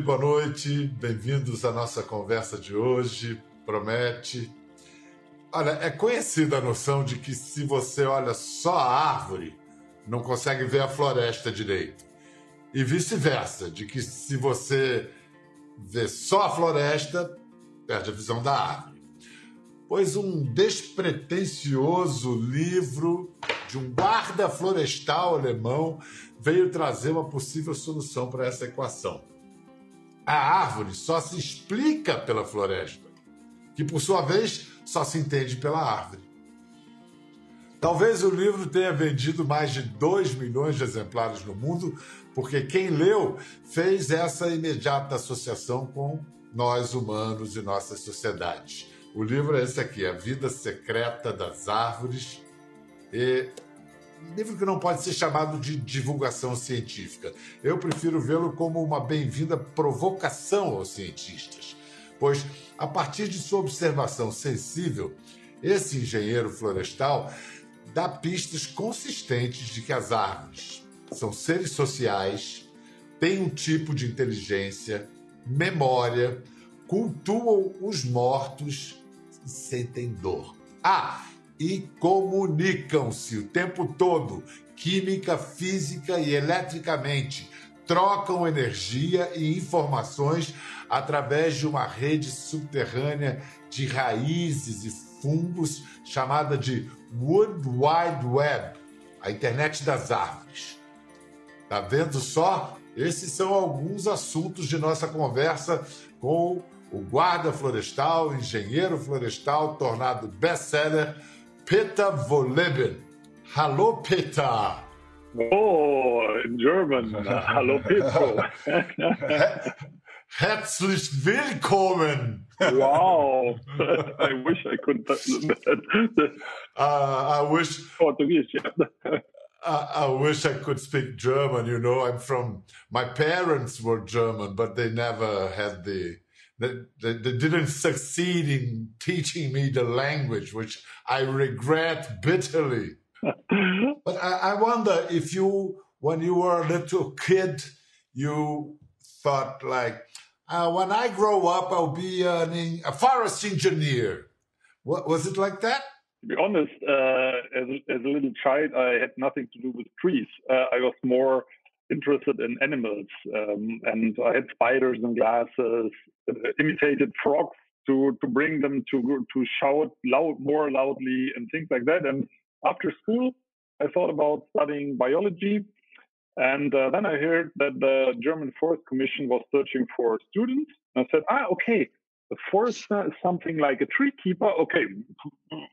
boa noite, bem-vindos à nossa conversa de hoje. Promete. Olha, é conhecida a noção de que se você olha só a árvore, não consegue ver a floresta direito. E vice-versa, de que se você vê só a floresta, perde a visão da árvore. Pois um despretensioso livro de um guarda florestal alemão veio trazer uma possível solução para essa equação. A árvore só se explica pela floresta, que por sua vez só se entende pela árvore. Talvez o livro tenha vendido mais de 2 milhões de exemplares no mundo, porque quem leu fez essa imediata associação com nós humanos e nossas sociedades. O livro é esse aqui, A Vida Secreta das Árvores. E livro que não pode ser chamado de divulgação científica. Eu prefiro vê-lo como uma bem-vinda provocação aos cientistas, pois, a partir de sua observação sensível, esse engenheiro florestal dá pistas consistentes de que as árvores são seres sociais, têm um tipo de inteligência, memória, cultuam os mortos e sentem dor. Ah, e comunicam-se o tempo todo, química, física e eletricamente. Trocam energia e informações através de uma rede subterrânea de raízes e fungos chamada de Wood Wide Web, a internet das árvores. Tá vendo só? Esses são alguns assuntos de nossa conversa com o guarda florestal, engenheiro florestal, tornado best-seller Peter Wohlleben. Hallo Peter. Oh, in German. Hallo Petro. Herzlich willkommen. Wow. I wish I could. uh, I wish. Portuguese, yeah. I, I wish I could speak German. You know, I'm from. My parents were German, but they never had the they, they, they, didn't succeed in teaching me the language, which I regret bitterly. but I, I, wonder if you, when you were a little kid, you thought like, uh, when I grow up, I'll be an, a forest engineer. What, was it like that? To be honest, uh, as, as, a little child, I had nothing to do with trees. Uh, I was more interested in animals, um, and I had spiders and glasses, uh, imitated frogs to to bring them to to shout loud more loudly and things like that. And after school, I thought about studying biology, and uh, then I heard that the German Forest Commission was searching for students. And I said, ah, okay, a forester is something like a tree keeper. Okay,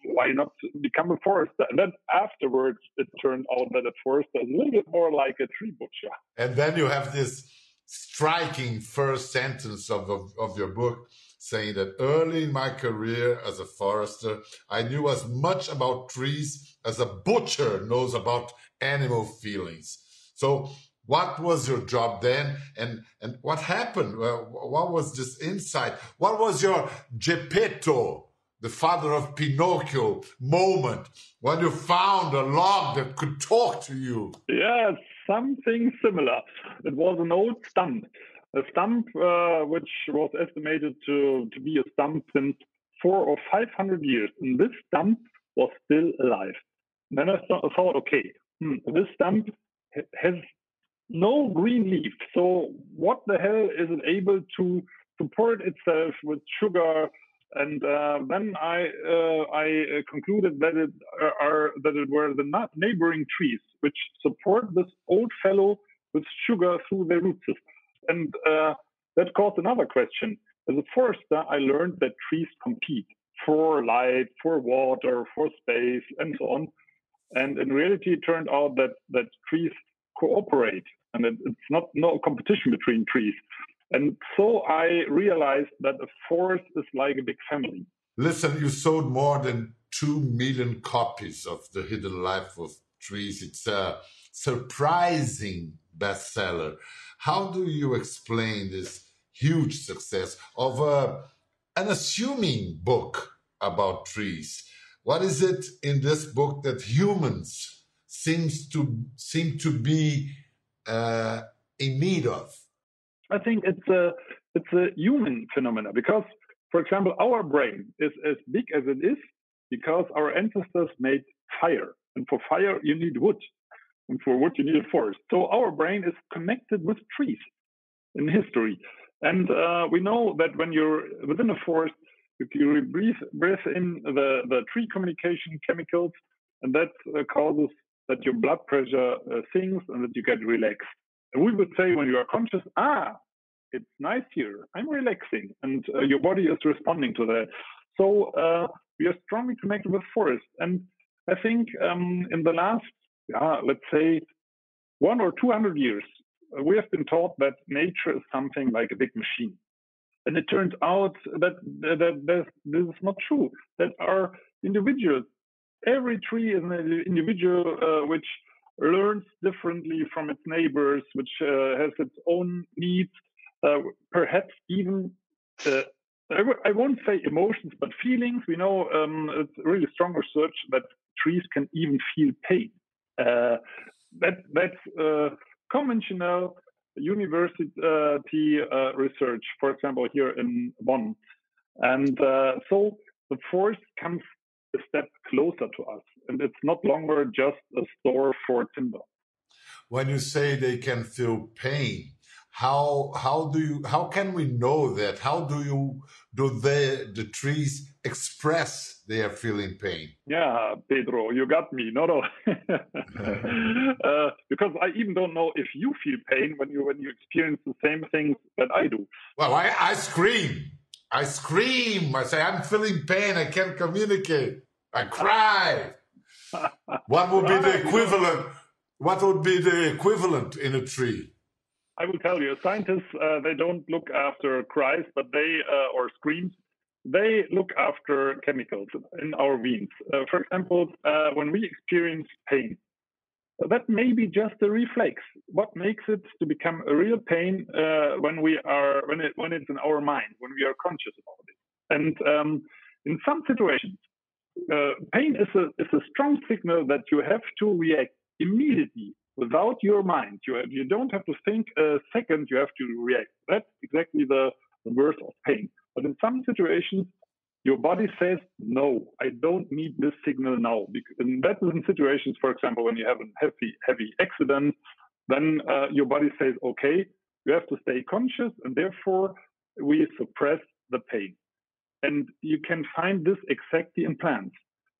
why not become a forester? And then afterwards, it turned out that a forester is a little bit more like a tree butcher. And then you have this striking first sentence of, of, of your book saying that early in my career as a forester, I knew as much about trees as a butcher knows about animal feelings. So what was your job then? And and what happened? What was this insight? What was your geppetto the father of pinocchio moment when you found a log that could talk to you? Yeah something similar. It was an old stump a stump uh, which was estimated to, to be a stump since four or five hundred years. And this stump was still alive. And then i thought okay hmm, this stump has no green leaf. So what the hell is it able to support itself with sugar? And uh, then I uh, I uh, concluded that it are that it were the neighboring trees which support this old fellow with sugar through their root system. And uh, that caused another question. As a forester, I learned that trees compete for light, for water, for space, and so on. And in reality, it turned out that that trees cooperate and it, it's not no competition between trees. And so I realized that a forest is like a big family. Listen, you sold more than 2 million copies of The Hidden Life of Trees. It's a surprising bestseller. How do you explain this huge success of a, an assuming book about trees? What is it in this book that humans seems to seem to be uh, in need of? I think it's a it's a human phenomena because, for example, our brain is as big as it is because our ancestors made fire, and for fire you need wood, and for wood you need a forest. So our brain is connected with trees in history, and uh, we know that when you're within a forest, if you breathe breathe in the the tree communication chemicals, and that uh, causes that your blood pressure uh, sinks and that you get relaxed. And we would say when you are conscious, ah, it's nice here. I'm relaxing, and uh, your body is responding to that. So uh, we are strongly connected with forest. And I think um, in the last, yeah, let's say, one or two hundred years, we have been taught that nature is something like a big machine. And it turns out that, that, that this is not true. That our individuals, every tree is an individual uh, which learns differently from its neighbors, which uh, has its own needs, uh, perhaps even uh, I w- I won't say emotions, but feelings. We know um, it's really strong research that trees can even feel pain. Uh, that that's uh, conventional university research, for example, here in Bonn, and so the forest comes a step closer to us, and it's not longer just a store for timber. When you say they can feel pain, how how do you how can we know that? How do you do they the trees express their feeling pain? Yeah pedro you got me no no. Uh, because i even don't know if you feel pain when you when you experience the same things that i do. Well i i scream. I scream. I say i'm feeling pain. I can't communicate i cry what would be the equivalent what would be the equivalent in a tree I will tell you, scientists uh, they don't look after cries, but they uh, or screams. They look after chemicals in our veins. Uh, for example, uh, when we experience pain, that may be just a reflex. What makes it to become a real pain uh, when we are when it when it's in our mind, when we are conscious about it. And um, in some situations, uh, pain is a is a strong signal that you have to react immediately without your mind. You, you don't have to think a second, you have to react. That's exactly the, the worst of pain. But in some situations, your body says, no, I don't need this signal now. And that is in situations, for example, when you have a heavy, heavy accident, then uh, your body says, okay, you have to stay conscious, and therefore we suppress the pain. And you can find this exactly in plants.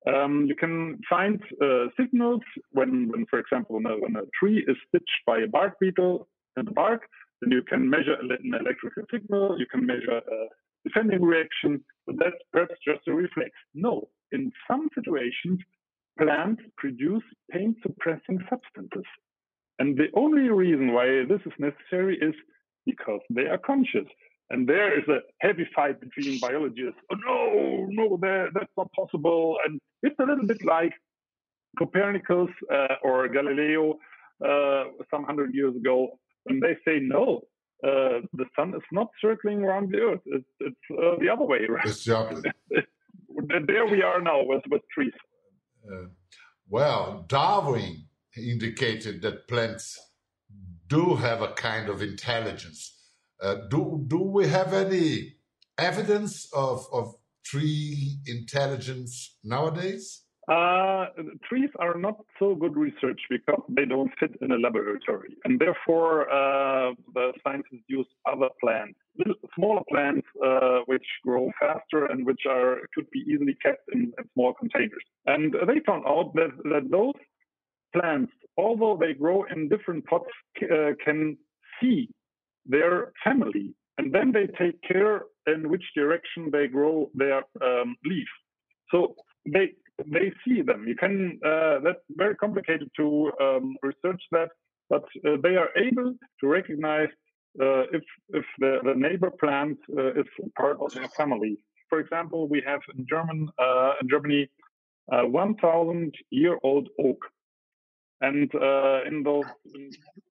Um, you can find uh, signals when, when, for example, when a, when a, tree is stitched by a bark beetle in the bark, then you can measure an electrical signal, you can measure a defending reaction, but that's perhaps just a reflex. No, in some situations, plants produce pain suppressing substances. And the only reason why this is necessary is because they are conscious. And there is a heavy fight between biologists. Oh, no, no, that's not possible. And it's a little bit like Copernicus uh, or Galileo uh, some hundred years ago when they say, no, uh, the sun is not circling around the earth. It's, it's uh, the other way, right? Exactly. there we are now with, with trees. Uh, well, Darwin indicated that plants do have a kind of intelligence uh, do do we have any evidence of of tree intelligence nowadays? Uh, trees are not so good research because they don't fit in a laboratory, and therefore uh, the scientists use other plants, smaller plants uh, which grow faster and which are could be easily kept in, in small containers. And they found out that that those plants, although they grow in different pots, uh, can see their family, and then they take care in which direction they grow their um, leaf. So they they see them. You can uh, that's very complicated to um, research that, but uh, they are able to recognize uh, if if the, the neighbor plant uh, is part of their family. For example, we have in German uh, in Germany 1,000 year old oak and uh, in those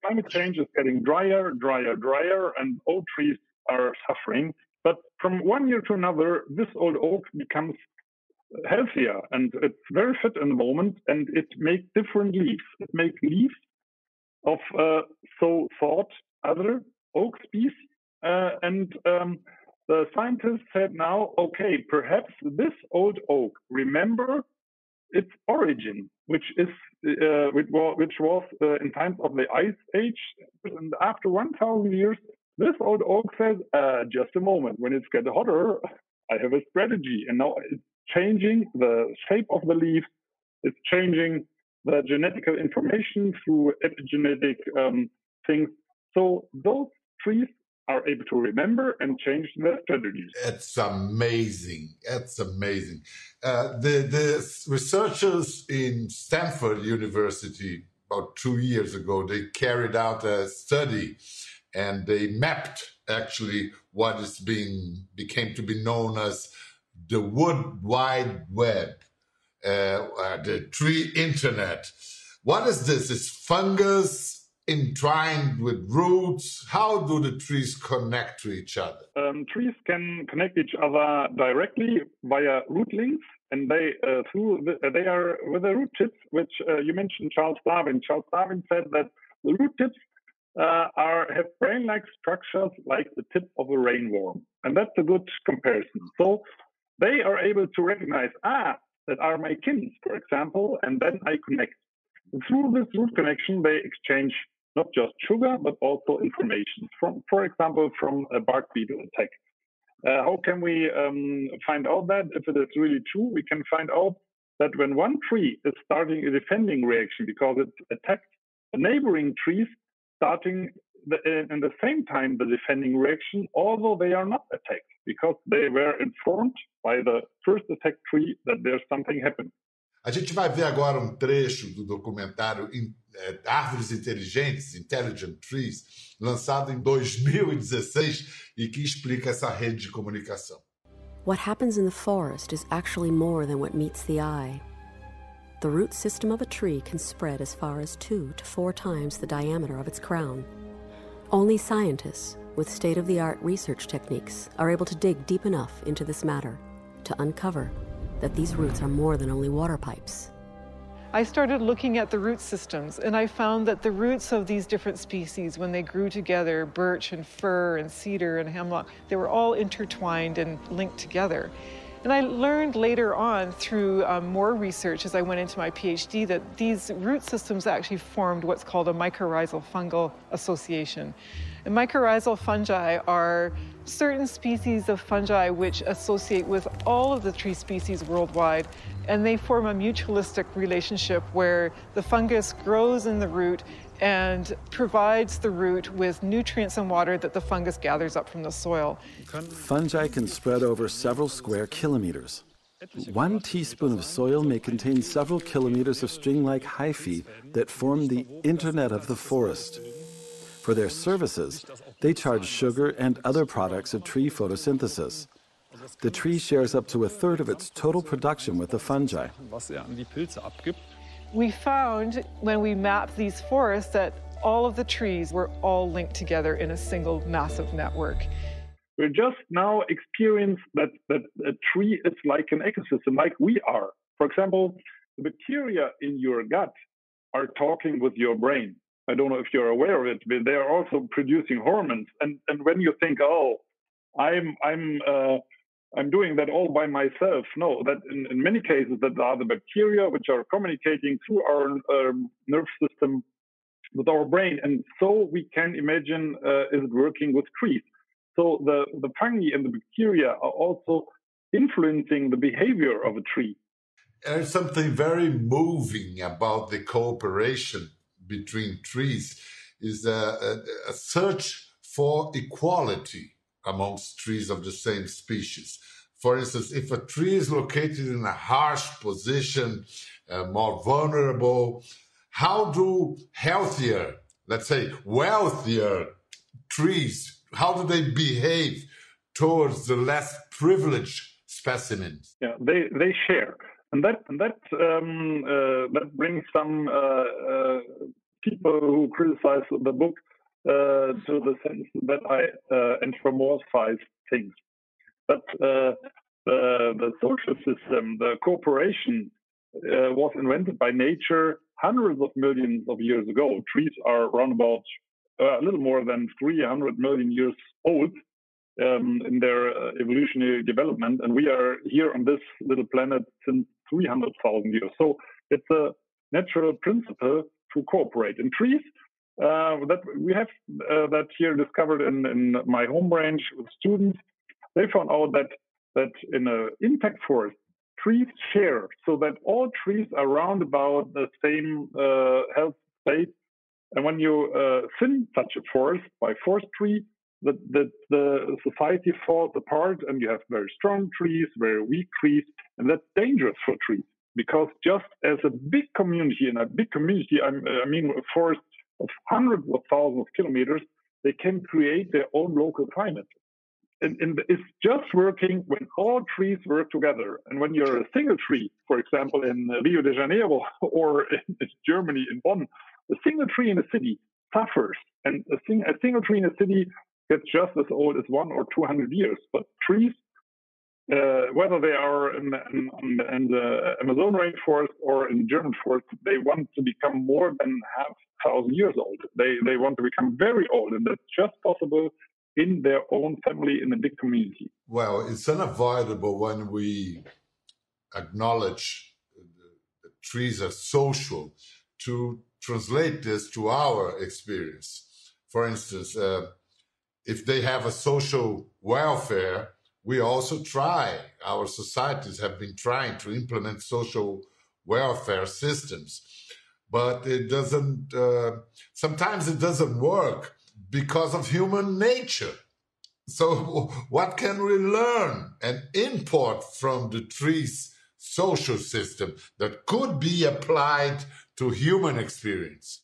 climate change is getting drier, drier, drier, and old trees are suffering. But from one year to another, this old oak becomes healthier and it's very fit in the moment and it makes different leaves. It makes leaves of uh, so thought other oak species, uh, and um, the scientists said now, okay, perhaps this old oak remember its origin, which is uh, which was, which was uh, in times of the ice age, and after 1,000 years, this old oak says, uh, just a moment, when it's getting hotter, I have a strategy, and now it's changing the shape of the leaf, it's changing the genetic information through epigenetic um, things. So those trees are able to remember and change their strategies. It's amazing. It's amazing. Uh, the, the researchers in Stanford University, about two years ago, they carried out a study and they mapped actually what is being became to be known as the wood wide web, uh, uh, the tree internet. What is this? It's fungus entwined with roots? How do the trees connect to each other? Um, trees can connect each other directly via root links, and they uh, through the, uh, they are with the root tips, which uh, you mentioned Charles Darwin. Charles Darwin said that the root tips uh, are have brain-like structures like the tip of a rainworm, and that's a good comparison. So they are able to recognize ah that are my kin, for example, and then I connect. through this root connection, they exchange not just sugar, but also information from, for example, from a bark beetle attack. Uh, how can we um, find out that? If it is really true, we can find out that when one tree is starting a defending reaction because it attacked the neighboring trees, starting the, in the same time the defending reaction, although they are not attacked because they were informed by the first attacked tree that there's something happening. A gente vai ver agora um trecho do documentário é, Árvores Inteligentes, Intelligent Trees, lançado em 2016 e que explica essa rede de comunicação. What happens in the forest is actually more than what meets the eye. The root system of a tree can spread as far as two to four times the diameter of its crown. Only scientists with state of the art research techniques are able to dig deep enough into this matter to uncover that these roots are more than only water pipes. I started looking at the root systems and I found that the roots of these different species, when they grew together, birch and fir and cedar and hemlock, they were all intertwined and linked together. And I learned later on through um, more research as I went into my PhD that these root systems actually formed what's called a mycorrhizal fungal association. And mycorrhizal fungi are certain species of fungi which associate with all of the tree species worldwide, and they form a mutualistic relationship where the fungus grows in the root and provides the root with nutrients and water that the fungus gathers up from the soil. Fungi can spread over several square kilometers. One teaspoon of soil may contain several kilometers of string like hyphae that form the internet of the forest. For their services, they charge sugar and other products of tree photosynthesis. The tree shares up to a third of its total production with the fungi. We found when we mapped these forests that all of the trees were all linked together in a single massive network. We just now experience that, that a tree is like an ecosystem, like we are. For example, the bacteria in your gut are talking with your brain. I don't know if you're aware of it, but they are also producing hormones. And and when you think, oh, I'm I'm uh, I'm doing that all by myself, no, that in, in many cases that are the bacteria which are communicating through our um, nerve system with our brain, and so we can imagine uh, is it working with trees. So the the fungi and the bacteria are also influencing the behavior of a tree. There's something very moving about the cooperation between trees is a, a, a search for equality amongst trees of the same species. For instance, if a tree is located in a harsh position, uh, more vulnerable, how do healthier, let's say wealthier trees, how do they behave towards the less privileged specimens? Yeah, they, they share and that and that um, uh, that brings some uh, uh, people who criticize the book uh, to the sense that I anthropomorphize things. But the, the social system, the cooperation, was invented by nature hundreds of millions of years ago. Trees are around about uh, a little more than 300 million years old um, in their uh, evolutionary development, and we are here on this little planet since 300,000 years. So it's a natural principle to cooperate. In trees, uh, that we have uh, that here discovered in, in my home range with students. They found out that that in an impact forest, trees share, so that all trees are round about the same uh, health state. And when you uh, thin such a forest by forestry, the, the, the society falls apart, and you have very strong trees, very weak trees, and that's dangerous for trees because just as a big community, and a big community, I mean a forest of hundreds of thousands of kilometers, they can create their own local climate. And, and, it's just working when all trees work together. And when you're a single tree, for example, in Rio de Janeiro or in Germany, in Bonn, a single tree in a city suffers. And a, sing, a single tree in a city gets just as old as one or 200 years. But trees uh, whether they are in, in, in, the Amazon rainforest or in German forest, they want to become more than half thousand years old. They they want to become very old, and that's just possible in their own family in a big community. Well, it's unavoidable when we acknowledge that trees are social to translate this to our experience. For instance, uh, if they have a social welfare we also try, our societies have been trying to implement social welfare systems, but it doesn't, uh, sometimes it doesn't work because of human nature. So, what can we learn and import from the tree's social system that could be applied to human experience?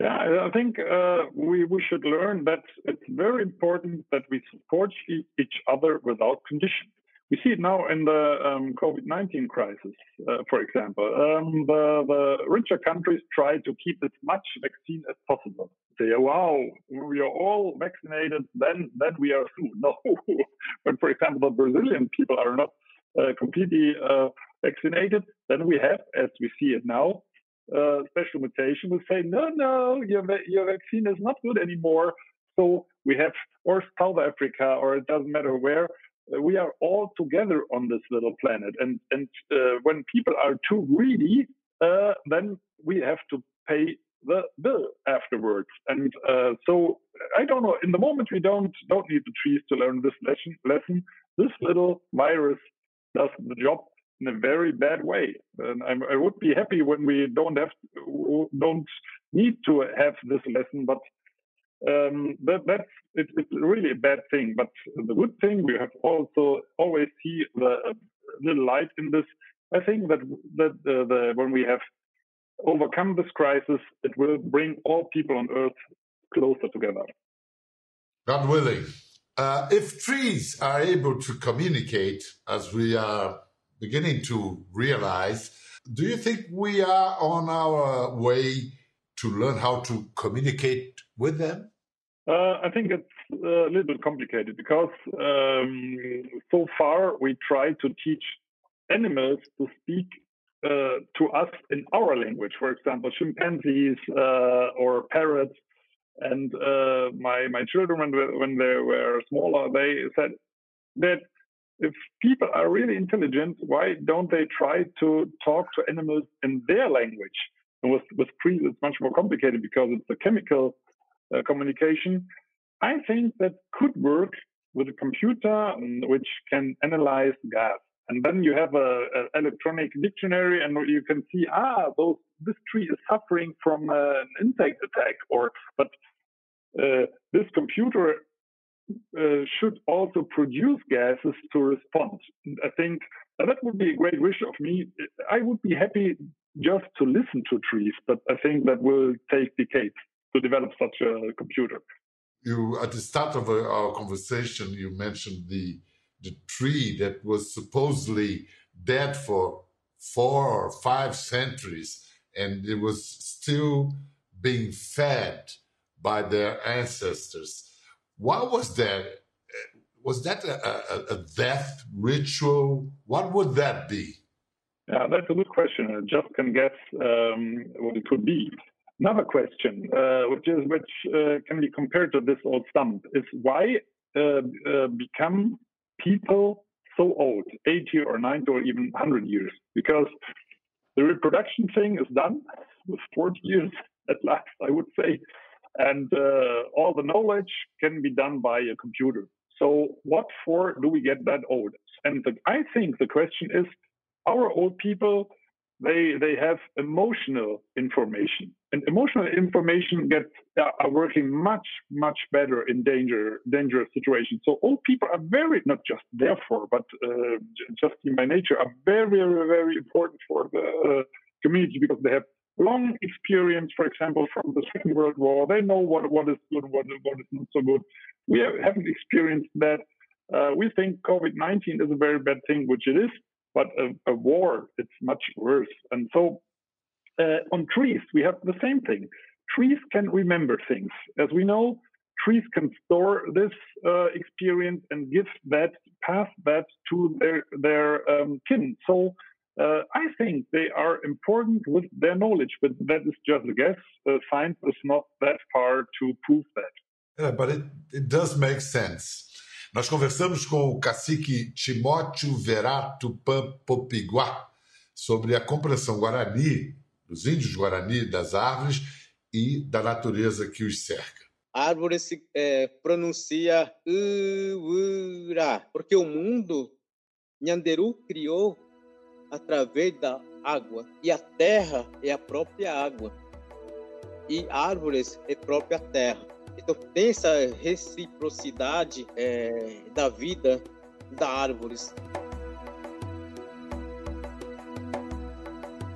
Yeah, I think uh, we, we should learn that it's very important that we support each other without condition. We see it now in the um, COVID 19 crisis, uh, for example. Um, the, the richer countries try to keep as much vaccine as possible. Say, wow, we are all vaccinated, then, then we are through. No. but for example, the Brazilian people are not uh, completely uh, vaccinated, then we have, as we see it now, uh, special mutation will say, no, no, your, your vaccine is not good anymore. So we have, or South Africa, or it doesn't matter where, uh, we are all together on this little planet. And, and uh, when people are too greedy, uh, then we have to pay the bill afterwards. And uh, so I don't know. In the moment, we don't don't need the trees to learn this lesson. Lesson. This little virus does the job in a very bad way. And I'm, i would be happy when we don't have don't need to have this lesson, but um, that, that's it, it's really a bad thing. But the good thing we have also always see the little light in this. I think that that uh, the, when we have overcome this crisis, it will bring all people on Earth closer together. God willing. Uh, if trees are able to communicate as we are beginning to realize. Do you think we are on our way to learn how to communicate with them? Uh, I think it's a little bit complicated because um, so far we try to teach animals to speak uh, to us in our language. For example, chimpanzees uh, or parrots. And uh, my my children, when when they were smaller, they said that if people are really intelligent, why don't they try to talk to animals in their language? And with with trees, it's much more complicated because it's a chemical uh, communication. I think that could work with a computer um, which can analyze gas, and then you have a, electronic dictionary, and you can see ah, those this tree is suffering from uh, an insect attack, or but uh, this computer uh, should also produce gases to respond. And I think that would be a great wish of me. I would be happy just to listen to trees, but I think that will take decades to develop such a computer. You at the start of our conversation, you mentioned the the tree that was supposedly dead for four or five centuries, and it was still being fed by their ancestors what was that? Was that a, a, a death ritual? What would that be? Yeah, that's a good question. I just can guess um, what it could be. Another question, uh, which is which uh, can be compared to this old stump, is why uh, uh become people so old, 80 or 90 or even 100 years? Because the reproduction thing is done with 40 years at last, I would say, and uh, all the knowledge can be done by a computer. So, what for do we get that old? And the, I think the question is, our old people they they have emotional information and emotional information gets uh, are working much much better in danger dangerous situations so old people are very not just therefore but uh, just in by nature are very very very important for the uh, community because they have long experience for example from the second world war they know what what is good what, what is not so good we have, haven't experienced that uh, we think covid-19 is a very bad thing which it is but a, a war, it's much worse. And so uh, on trees, we have the same thing. Trees can remember things. As we know, trees can store this uh, experience and give that, pass that to their, their um, kin. So uh, I think they are important with their knowledge, but that is just a guess. Uh, science is not that far to prove that. Yeah, but it, it does make sense. Nós conversamos com o cacique Timóteo Verá Tupã Popiguá sobre a compreensão guarani, dos índios guarani, das árvores e da natureza que os cerca. A árvore se é, pronuncia Ura, porque o mundo Nhanderu criou através da água e a terra é a própria água e árvores é a própria terra. Então tem essa reciprocidade é, da vida da árvores.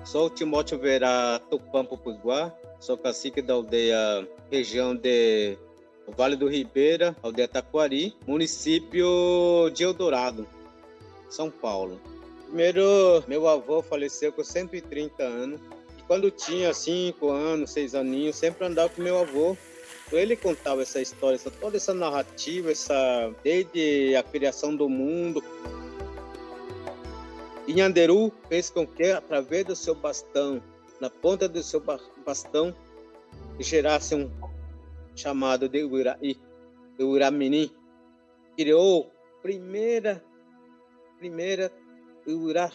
Sou Timóteo Verá Tupã Popusguá, sou cacique da aldeia região de Vale do Ribeira, aldeia Taquari, município de Eldorado, São Paulo. Primeiro, meu avô faleceu com 130 anos. E quando tinha 5 anos, 6 aninhos, sempre andava com meu avô ele contava essa história, toda essa narrativa, essa desde a criação do mundo. E Nhanderu fez com que, através do seu bastão, na ponta do seu bastão, gerasse um chamado de Uiraí, Uiramini. Criou primeira, primeira Uirá,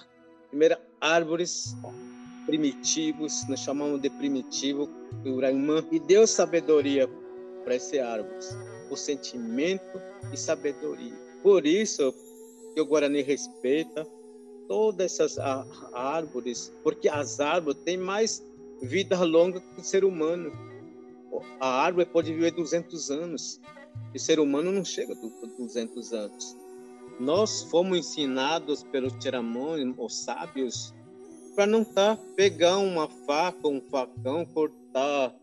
primeira árvores primitivos, nós chamamos de primitivo, Uraimã, e deu sabedoria para esse árvores, o sentimento e sabedoria. Por isso que o Guarani respeita todas essas árvores, porque as árvores têm mais vida longa que o ser humano. A árvore pode viver 200 anos, e o ser humano não chega a 200 anos. Nós fomos ensinados pelos tiramões, os sábios, para não tá pegar uma faca, um facão, cortar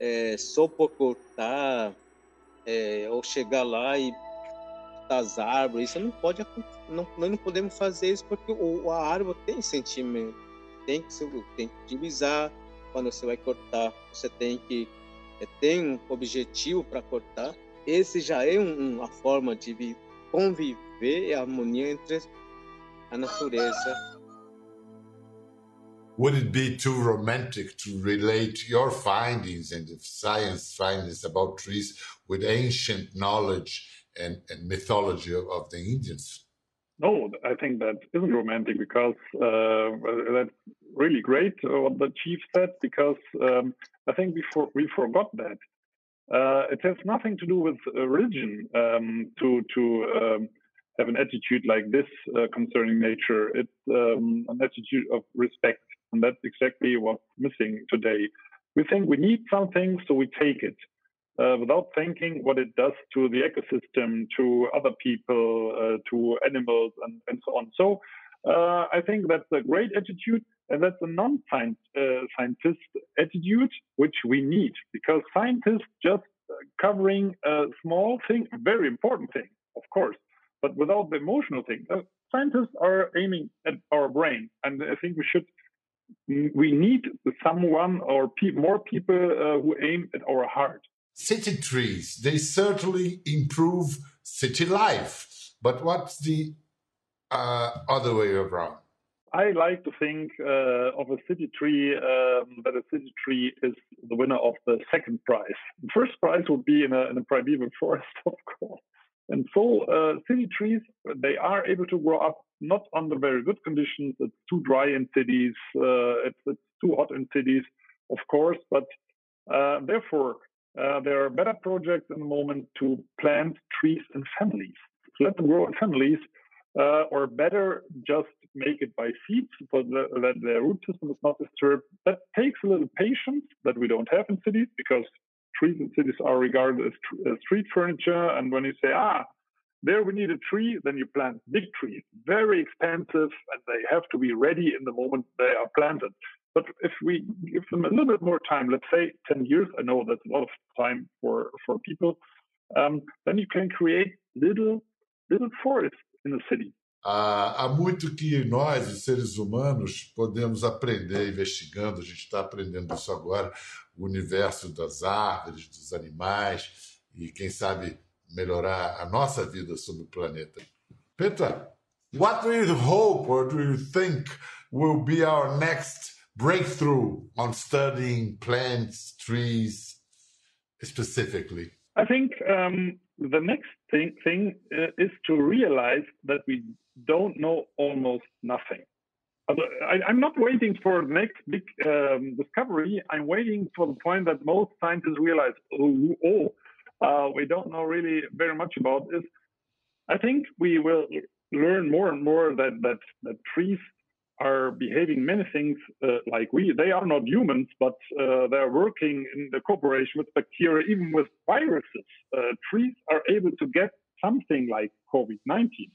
é, por cortar é, ou chegar lá e das árvores, isso não pode não, nós não podemos fazer isso porque o, a árvore tem sentimento, tem que tem que utilizar quando você vai cortar, você tem que é, tem um objetivo para cortar. Esse já é um, uma forma de conviver harmonia entre a natureza would it be too romantic to relate your findings and science findings about trees with ancient knowledge and, and mythology of, of, the Indians? No, I think that isn't romantic because uh, that's really great what the chief said because um, I think we, for, we forgot that. Uh, it has nothing to do with religion um, to to um, have an attitude like this uh, concerning nature. It's um, an attitude of respect and that's exactly what's missing today. We think we need something, so we take it uh, without thinking what it does to the ecosystem, to other people, uh, to animals, and, and, so on. So uh, I think that's a great attitude, and that's a non-scientist uh, attitude, which we need, because scientists just covering a small thing, very important thing, of course, but without the emotional thing. Uh, scientists are aiming at our brain, and I think we should we need someone or pe more people uh, who aim at our heart. City trees, they certainly improve city life. But what's the uh, other way around? I like to think uh, of a city tree um, that a city tree is the winner of the second prize. The first prize would be in a, in a primeval forest, of course. And so uh, city trees, they are able to grow up not under very good conditions. It's too dry in cities. Uh, it's, it's, too hot in cities, of course. But uh, therefore, uh, there are better projects in the moment to plant trees in families. To let them grow in families, uh, or better, just make it by seeds so that the root system is not disturbed. That takes a little patience that we don't have in cities because trees in cities are regarded as, as street furniture. And when you say, ah, there we need a tree, then you plant big trees, very expensive, and they have to be ready in the moment they are planted. But if we give them a little bit more time, let's say 10 years, I know that's a lot of time for, for people, um, then you can create little, little forests in the city. Ah, há muito que nós, seres humanos, podemos aprender investigando, a gente está aprendendo isso agora, o universo das árvores, dos animais, e quem sabe melhorar a nossa vida sobre o planeta. Petra, what do you hope or do you think will be our next breakthrough on studying plants, trees specifically? I think um, the next thing, thing uh, is to realize that we don't know almost nothing. I, am not waiting for the next big um, discovery. I'm waiting for the point that most scientists realize, oh, oh uh, we don't know really very much about this. I think we will learn more and more that that, that trees are behaving many things uh, like we. They are not humans, but uh, they are working in the cooperation with bacteria, even with viruses. Uh, trees are able to get something like COVID 19.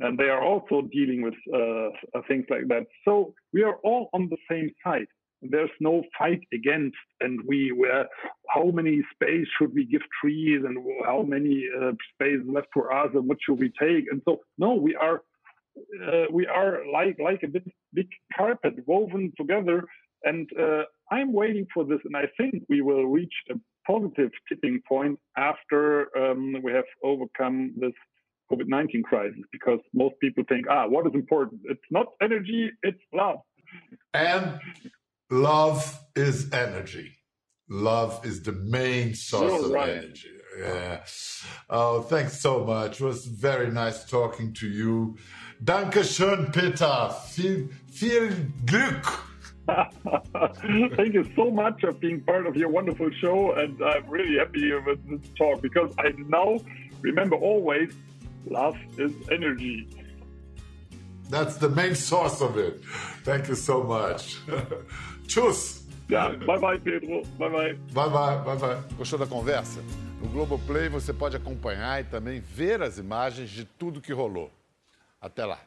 And they are also dealing with uh, things like that. So we are all on the same side. There's no fight against and we were how many space should we give trees and how many uh, space left for us and what should we take? And so no we are uh, we are like like a big big carpet woven together. And uh, i'm waiting for this and i think we will reach a positive tipping point after um, we have overcome this covid-19 crisis because most people think ah what is important it's not energy it's love and love is energy. Love is the main source of right. energy. Yeah. Oh, thanks so much. It was very nice talking to you. Danke schön, Peter. Viel, viel Glück. Thank you so much for being part of your wonderful show, and I'm really happy with this talk because I now remember always love is energy. That's the main source of it. Thank you so much. Tchus! Yeah, bye bye, Pedro. Bye bye. Bye bye, bye bye. Gostou da conversa? No Globoplay você pode acompanhar e também ver as imagens de tudo que rolou. Até lá.